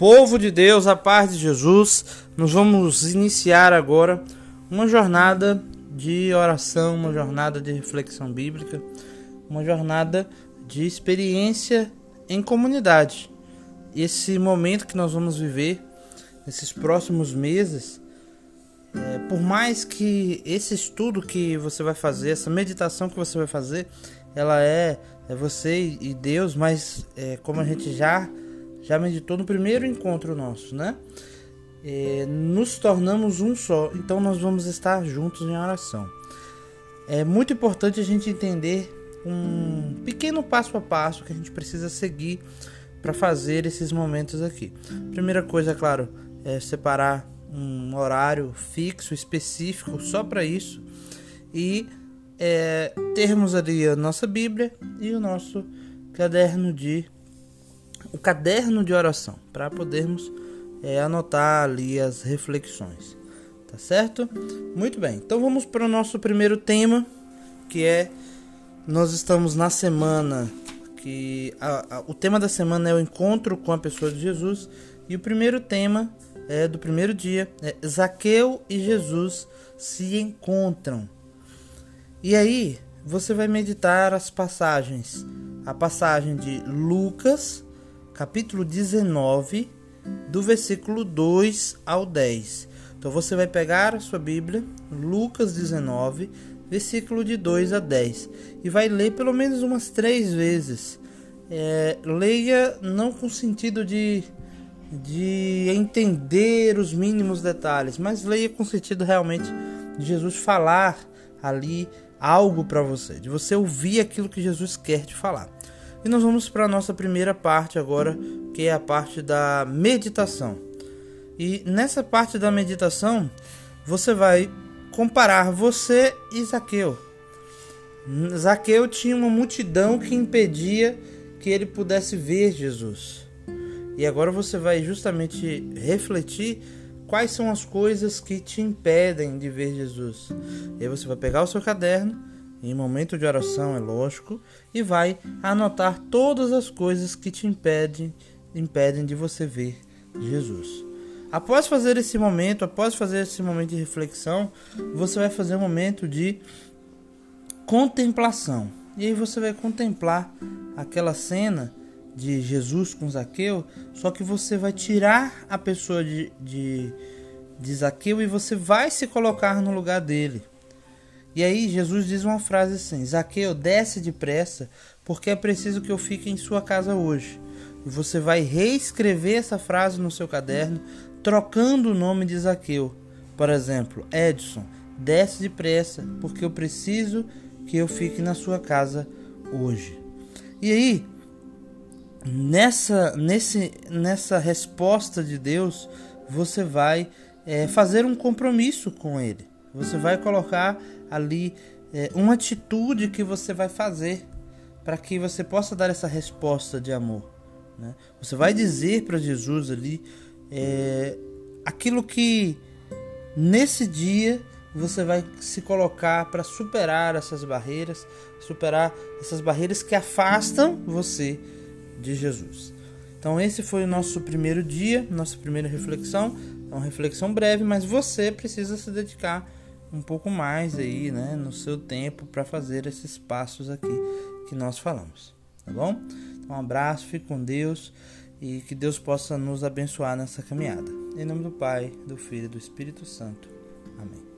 Povo de Deus, a paz de Jesus, nós vamos iniciar agora uma jornada de oração, uma jornada de reflexão bíblica, uma jornada de experiência em comunidade. Esse momento que nós vamos viver nesses próximos meses, é, por mais que esse estudo que você vai fazer, essa meditação que você vai fazer, ela é, é você e Deus, mas é, como a gente já já meditou no primeiro encontro nosso, né? É, nos tornamos um só, então nós vamos estar juntos em oração. É muito importante a gente entender um pequeno passo a passo que a gente precisa seguir para fazer esses momentos aqui. Primeira coisa, é claro, é separar um horário fixo, específico só para isso e é, termos ali a nossa Bíblia e o nosso caderno de o caderno de oração para podermos é, anotar ali as reflexões, tá certo? Muito bem. Então vamos para o nosso primeiro tema, que é nós estamos na semana que a, a, o tema da semana é o encontro com a pessoa de Jesus e o primeiro tema é do primeiro dia é Zaqueu e Jesus se encontram. E aí você vai meditar as passagens, a passagem de Lucas capítulo 19, do versículo 2 ao 10. Então você vai pegar a sua Bíblia, Lucas 19, versículo de 2 a 10, e vai ler pelo menos umas três vezes. É, leia não com sentido de, de entender os mínimos detalhes, mas leia com sentido realmente de Jesus falar ali algo para você, de você ouvir aquilo que Jesus quer te falar. E nós vamos para a nossa primeira parte agora, que é a parte da meditação. E nessa parte da meditação, você vai comparar você e Zaqueu. Zaqueu tinha uma multidão que impedia que ele pudesse ver Jesus. E agora você vai justamente refletir quais são as coisas que te impedem de ver Jesus. E aí você vai pegar o seu caderno em momento de oração, é lógico, e vai anotar todas as coisas que te impedem, impedem de você ver Jesus. Após fazer esse momento, após fazer esse momento de reflexão, você vai fazer um momento de contemplação. E aí você vai contemplar aquela cena de Jesus com Zaqueu, só que você vai tirar a pessoa de, de, de Zaqueu e você vai se colocar no lugar dele. E aí Jesus diz uma frase assim: Zaqueu, desce depressa, porque é preciso que eu fique em sua casa hoje. E você vai reescrever essa frase no seu caderno, trocando o nome de Zaqueu. Por exemplo, Edson, desce depressa, porque eu preciso que eu fique na sua casa hoje. E aí, nessa, nesse, nessa resposta de Deus, você vai é, fazer um compromisso com Ele. Você vai colocar ali é, uma atitude que você vai fazer para que você possa dar essa resposta de amor. Né? Você vai dizer para Jesus ali é, aquilo que nesse dia você vai se colocar para superar essas barreiras, superar essas barreiras que afastam você de Jesus. Então esse foi o nosso primeiro dia, nossa primeira reflexão. É uma reflexão breve, mas você precisa se dedicar um pouco mais aí, né, no seu tempo para fazer esses passos aqui que nós falamos, tá bom? Então, um abraço, fique com Deus e que Deus possa nos abençoar nessa caminhada. Em nome do Pai, do Filho e do Espírito Santo. Amém.